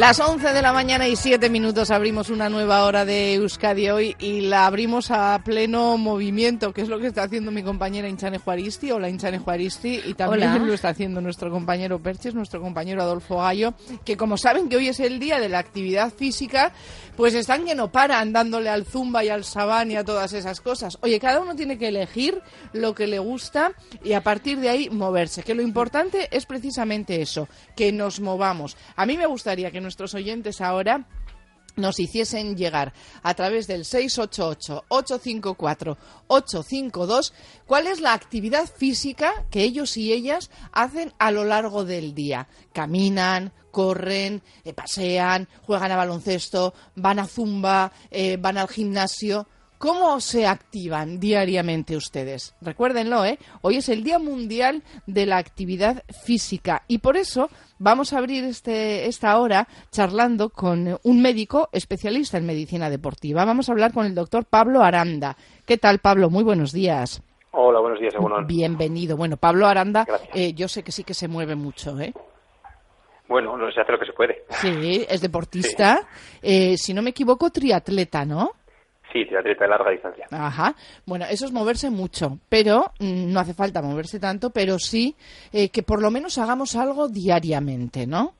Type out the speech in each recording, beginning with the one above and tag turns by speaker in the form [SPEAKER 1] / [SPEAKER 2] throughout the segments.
[SPEAKER 1] Las 11 de la mañana y 7 minutos abrimos una nueva hora de Euskadi hoy y la abrimos a pleno movimiento, que es lo que está haciendo mi compañera Inchane Juaristi. Hola Inchane Juaristi y también lo está haciendo nuestro compañero Perches, nuestro compañero Adolfo Gallo, que como saben que hoy es el día de la actividad física, pues están que no paran dándole al zumba y al sabán y a todas esas cosas. Oye, cada uno tiene que elegir lo que le gusta y a partir de ahí moverse, que lo importante es precisamente eso, que nos movamos. A mí me gustaría que nuestros oyentes ahora nos hiciesen llegar a través del 688-854-852 cuál es la actividad física que ellos y ellas hacen a lo largo del día. Caminan, corren, eh, pasean, juegan a baloncesto, van a zumba, eh, van al gimnasio. ¿Cómo se activan diariamente ustedes? Recuérdenlo, ¿eh? Hoy es el Día Mundial de la Actividad Física y por eso vamos a abrir este, esta hora charlando con un médico especialista en medicina deportiva. Vamos a hablar con el doctor Pablo Aranda. ¿Qué tal, Pablo? Muy buenos días.
[SPEAKER 2] Hola, buenos días,
[SPEAKER 1] Bienvenido. Bueno, Pablo Aranda, eh, yo sé que sí que se mueve mucho, ¿eh?
[SPEAKER 2] Bueno, no se hace lo que se puede.
[SPEAKER 1] Sí, es deportista. Eh, si no me equivoco, triatleta, ¿no?
[SPEAKER 2] Sí, triatleta de larga distancia.
[SPEAKER 1] Ajá. Bueno, eso es moverse mucho, pero mm, no hace falta moverse tanto, pero sí eh, que por lo menos hagamos algo diariamente, ¿no?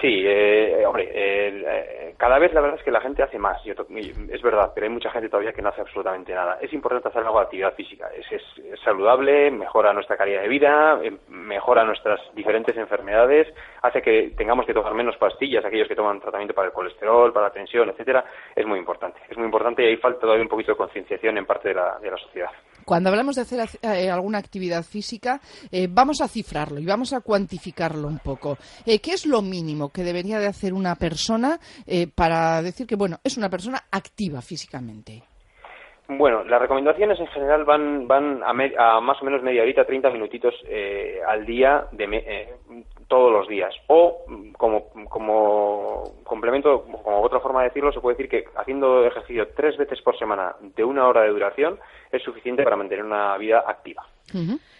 [SPEAKER 2] Sí, eh, hombre, eh, cada vez la verdad es que la gente hace más, es verdad, pero hay mucha gente todavía que no hace absolutamente nada. Es importante hacer algo de actividad física, es, es, saludable, mejora nuestra calidad de vida, eh, mejora nuestras diferentes enfermedades, hace que tengamos que tomar menos pastillas, aquellos que toman tratamiento para el colesterol, para la tensión, etcétera, es muy importante. Es muy importante y hay falta todavía un poquito de concienciación en parte de la, de la sociedad.
[SPEAKER 1] Cuando hablamos de hacer eh, alguna actividad física, eh, vamos a cifrarlo y vamos a cuantificarlo un poco. Eh, ¿Qué es lo mínimo que debería de hacer una persona para decir que, bueno, es una persona activa físicamente?
[SPEAKER 2] Bueno, las recomendaciones en general van, van a, más o menos media horita, 30 minutitos al día de, todos los días. O como, como complemento, como otra forma de decirlo, se puede decir que haciendo ejercicio tres veces por semana de una hora de duración es suficiente para mantener una vida activa.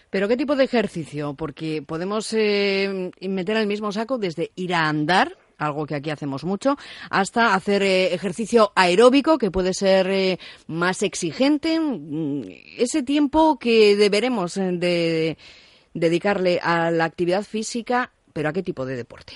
[SPEAKER 1] ¿Pero qué tipo de ejercicio? Porque podemos eh, meter al mismo saco desde ir a andar algo que aquí hacemos mucho, hasta hacer eh, ejercicio aeróbico, que puede ser eh, más exigente. Mm, ese tiempo que deberemos de dedicarle a la actividad física pero ¿a qué tipo de deporte?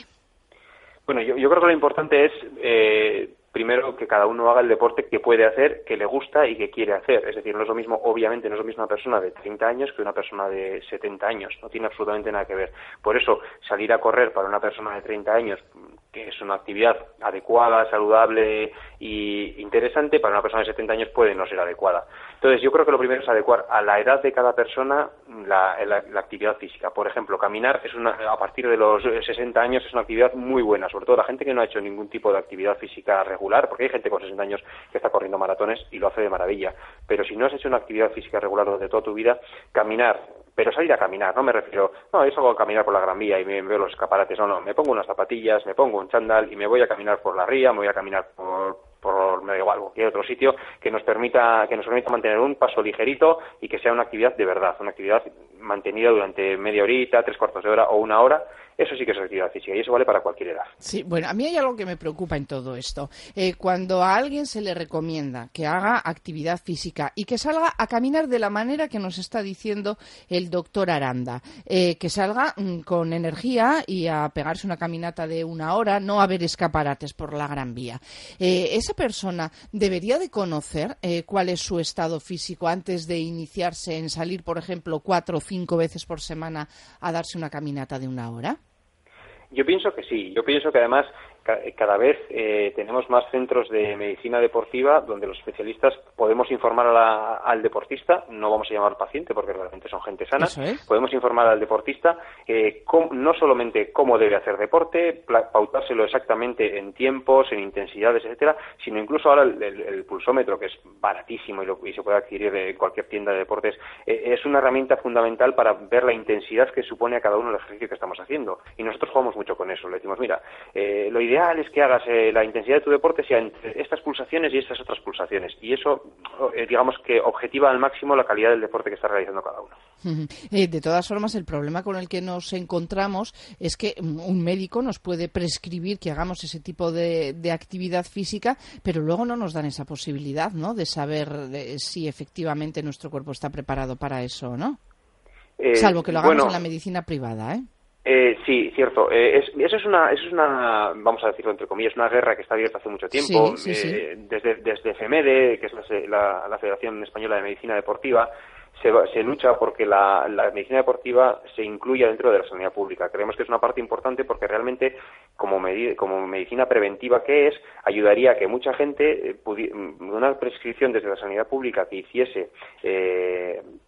[SPEAKER 2] Bueno, yo, creo que lo importante es, eh, primero, que cada uno haga el deporte que puede hacer, que le gusta y que quiere hacer. Es decir, no es lo mismo, obviamente, no es lo mismo una persona de 30 años que una persona de 70 años. No tiene absolutamente nada que ver. Por eso, salir a correr para una persona de 30 años que es una actividad adecuada, saludable e interesante, para una persona de 70 años puede no ser adecuada. Entonces, yo creo que lo primero es adecuar a la edad de cada persona la, actividad física. Por ejemplo, caminar es una, a partir de los 60 años es una actividad muy buena, sobre todo la gente que no ha hecho ningún tipo de actividad física regular, porque hay gente con 60 años que está corriendo maratones y lo hace de maravilla. Pero si no has hecho una actividad física regular durante toda tu vida, caminar pero salir a caminar, no me refiero, no, es algo caminar por la Gran Vía y me veo los escaparates, no, no, me pongo unas zapatillas, me pongo un chándal y me voy a caminar por la ría, me voy a caminar por, me da igual, cualquier otro sitio que nos permita que nos permita mantener un paso ligerito y que sea una actividad de verdad, una actividad mantenida durante media horita, tres cuartos de hora o una hora eso sí que es actividad física y eso vale para cualquier edad.
[SPEAKER 1] Sí, bueno, a mí hay algo que me preocupa en todo esto. Eh, cuando a alguien se le recomienda que haga actividad física y que salga a caminar de la manera que nos está diciendo el doctor Aranda, eh, que salga mm, con energía y a pegarse una caminata de una hora, no a ver escaparates por la Gran Vía. Eh, esa persona debería de conocer cuál es su estado físico antes de iniciarse en salir, por ejemplo, cuatro o cinco veces por semana a darse una caminata de una hora.
[SPEAKER 2] Yo pienso que sí. Yo pienso que además cada vez eh, tenemos más centros de medicina deportiva donde los especialistas podemos informar al deportista, no vamos a llamar al paciente porque realmente son gente sana, podemos informar al deportista eh, no solamente cómo debe hacer deporte, pautárselo exactamente en tiempos, en intensidades, etcétera, sino incluso ahora el, pulsómetro que es baratísimo y, se puede adquirir de cualquier tienda de deportes, eh, es una herramienta fundamental para ver la intensidad que supone a cada uno el ejercicio que estamos haciendo. Y nosotros jugamos mucho con eso. Le decimos, mira, lo ideal ideal es que hagas eh, la intensidad de tu deporte sea entre estas pulsaciones y estas otras pulsaciones. Y eso, eh, digamos que objetiva al máximo la calidad del deporte que está realizando cada uno.
[SPEAKER 1] Eh, de todas formas, el problema con el que nos encontramos es que un médico nos puede prescribir que hagamos ese tipo de, actividad física, pero luego no nos dan esa posibilidad, ¿no? De saber si efectivamente nuestro cuerpo está preparado para eso o no. Salvo que lo hagamos en la medicina privada, ¿eh?
[SPEAKER 2] Eh, sí, cierto. Eh, eso, es una, eso es una, vamos a decirlo entre comillas, una guerra que está abierta hace mucho tiempo. Eh, desde, desde FEMEDE, que es la, la, Federación Española de Medicina Deportiva, se, se lucha porque la, la, medicina deportiva se incluya dentro de la sanidad pública. Creemos que es una parte importante porque realmente, como, como medicina preventiva que es, ayudaría a que mucha gente, una prescripción desde la sanidad pública que hiciese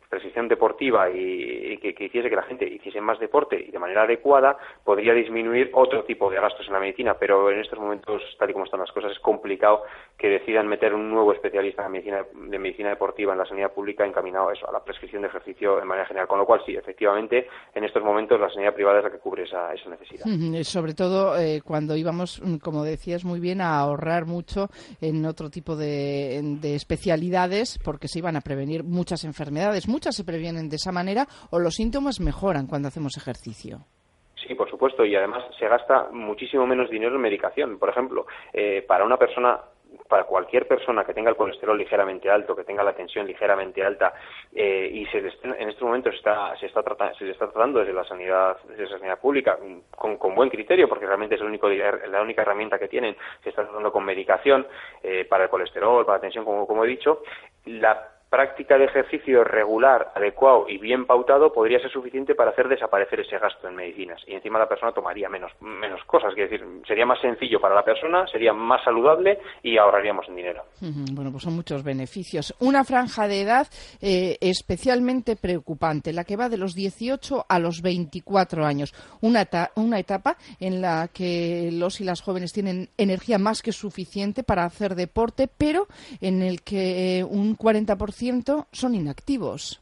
[SPEAKER 2] prescripción deportiva y, que, hiciese que la gente hiciese más deporte y de manera adecuada, podría disminuir otro tipo de gastos en la medicina, pero en estos momentos, tal y como están las cosas, es complicado que decidan meter un nuevo especialista de medicina, de medicina deportiva en la sanidad pública encaminado a eso, a la prescripción de ejercicio de manera general. Con lo cual, sí, efectivamente, en estos momentos la sanidad privada es la que cubre esa, esa necesidad.
[SPEAKER 1] Sobre todo eh, cuando íbamos, mm, como decías muy bien, a ahorrar mucho en otro tipo de, de especialidades porque se iban a prevenir muchas enfermedades muchas se previenen de esa manera o los síntomas mejoran cuando hacemos ejercicio.
[SPEAKER 2] Sí, por supuesto, y además se gasta muchísimo menos dinero en medicación. Por ejemplo, eh, para una persona para cualquier persona que tenga el colesterol ligeramente alto, que tenga la tensión ligeramente alta eh, y se en estos momentos está, se está tratando, se está tratando desde la sanidad, desde la sanidad pública con, con, buen criterio, porque realmente es el único, la única herramienta que tienen, se está tratando con medicación eh, para el colesterol, para la tensión, como, como he dicho, la práctica de ejercicio regular, adecuado y bien pautado podría ser suficiente para hacer desaparecer ese gasto en medicinas y encima la persona tomaría menos, menos cosas, es decir, sería más sencillo para la persona, sería más saludable y ahorraríamos en dinero.
[SPEAKER 1] Bueno, pues son muchos beneficios. Una franja de edad eh, especialmente preocupante, la que va de los 18 a los 24 años, una, una etapa en la que los y las jóvenes tienen energía más que suficiente para hacer deporte, pero en el que un 40% son inactivos.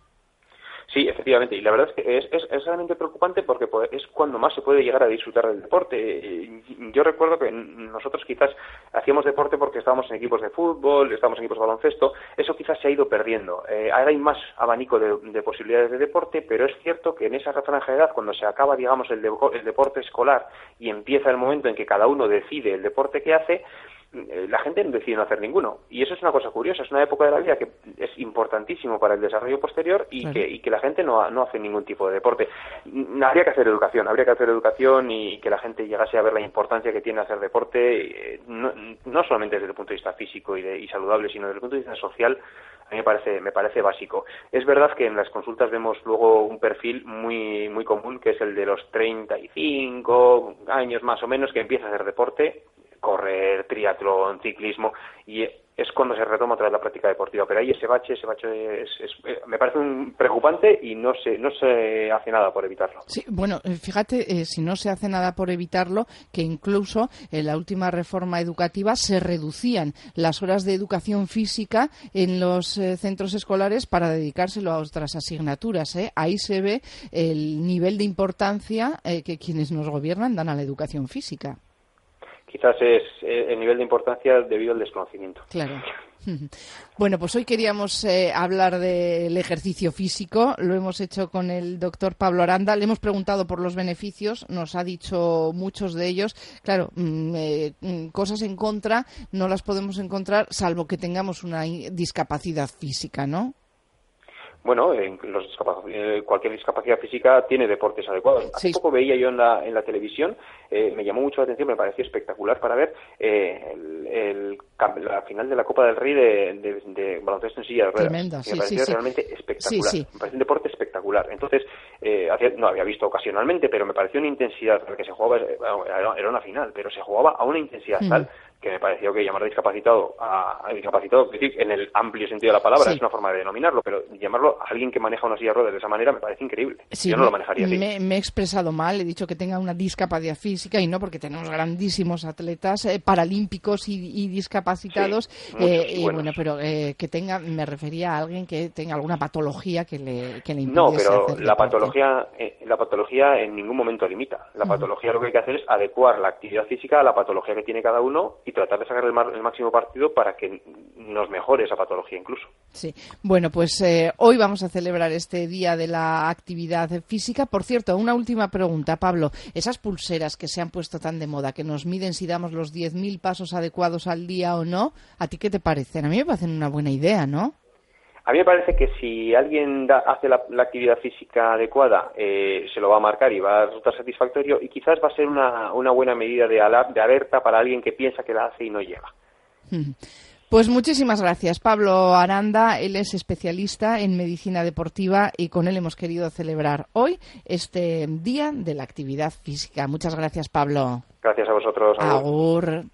[SPEAKER 2] Sí, efectivamente, y la verdad es que es, es, realmente preocupante porque es cuando más se puede llegar a disfrutar del deporte. Yo recuerdo que nosotros quizás hacíamos deporte porque estábamos en equipos de fútbol, estábamos en equipos de baloncesto, eso quizás se ha ido perdiendo. Eh, ahora hay más abanico de, posibilidades de deporte, pero es cierto que en esa franja de edad, cuando se acaba, digamos, el, el deporte escolar y empieza el momento en que cada uno decide el deporte que hace, la gente no decide no hacer ninguno. Y eso es una cosa curiosa, es una época de la vida que es importantísimo para el desarrollo posterior y, que, y que la gente no, no hace ningún tipo de deporte. Habría que hacer educación, habría que hacer educación y que la gente llegase a ver la importancia que tiene hacer deporte, eh, no, no solamente desde el punto de vista físico y, y saludable, sino desde el punto de vista social a mí me parece, me parece básico. Es verdad que en las consultas vemos luego un perfil muy, muy común, que es el de los 35 años más o menos, que empieza a hacer deporte correr, triatlón, ciclismo, y es cuando se retoma otra vez la práctica deportiva. Pero ahí ese bache, ese bache es, eh, me parece un preocupante y no se, no se hace nada por evitarlo.
[SPEAKER 1] Sí, bueno, eh, fíjate, eh, si no se hace nada por evitarlo, que incluso en la última reforma educativa se reducían las horas de educación física en los centros escolares para dedicárselo a otras asignaturas. Ahí se ve el nivel de importancia que quienes nos gobiernan dan a la educación física
[SPEAKER 2] quizás es eh, el nivel de importancia debido al desconocimiento.
[SPEAKER 1] Claro. Bueno, pues hoy queríamos eh, hablar del ejercicio físico. Lo hemos hecho con el doctor Pablo Aranda. Le hemos preguntado por los beneficios. Nos ha dicho muchos de ellos. Claro, mm, eh, mm, cosas en contra no las podemos encontrar salvo que tengamos una discapacidad física, ¿no?
[SPEAKER 2] Bueno, en los eh, cualquier discapacidad física tiene deportes adecuados. Hace poco veía yo en la, en la televisión, eh, me llamó mucho la atención, me pareció espectacular para ver eh, el, la final de la Copa del Rey de, de, baloncesto en silla de ruedas.
[SPEAKER 1] Tremenda,
[SPEAKER 2] me pareció realmente espectacular. Me pareció un deporte espectacular. Entonces, eh, no había visto ocasionalmente, pero me pareció una intensidad, que se jugaba, era una final, pero se jugaba a una intensidad tal que me pareció que llamar discapacitado a, discapacitado, en el amplio sentido de la palabra, es una forma de denominarlo, pero llamarlo a alguien que maneja una silla de ruedas de esa manera me parece increíble. Yo no lo manejaría así.
[SPEAKER 1] Me, he expresado mal, he dicho que tenga una discapacidad física y no porque tenemos grandísimos atletas eh, paralímpicos y, discapacitados. Eh, y bueno, pero eh, que tenga, me refería a alguien que tenga alguna patología que le, que le
[SPEAKER 2] No, pero la patología, la patología en ningún momento limita. La patología lo que hay que hacer es adecuar la actividad física a la patología que tiene cada uno y tratar de sacar el, máximo partido para que nos mejore esa patología incluso.
[SPEAKER 1] Sí, bueno, pues eh, hoy vamos a celebrar este Día de la Actividad Física. Por cierto, una última pregunta, Pablo. Esas pulseras que se han puesto tan de moda, que nos miden si damos los 10.000 pasos adecuados al día o no, ¿a ti qué te parecen? A mí me parecen una buena idea, ¿no?
[SPEAKER 2] A mí me parece que si alguien hace la, actividad física adecuada, eh, se lo va a marcar y va a resultar satisfactorio y quizás va a ser una, una buena medida de, de alerta para alguien que piensa que la hace y no llega.
[SPEAKER 1] Pues muchísimas gracias, Pablo Aranda. Él es especialista en medicina deportiva y con él hemos querido celebrar hoy este Día de la Actividad Física. Muchas gracias, Pablo.
[SPEAKER 2] Gracias a vosotros.
[SPEAKER 1] Agur.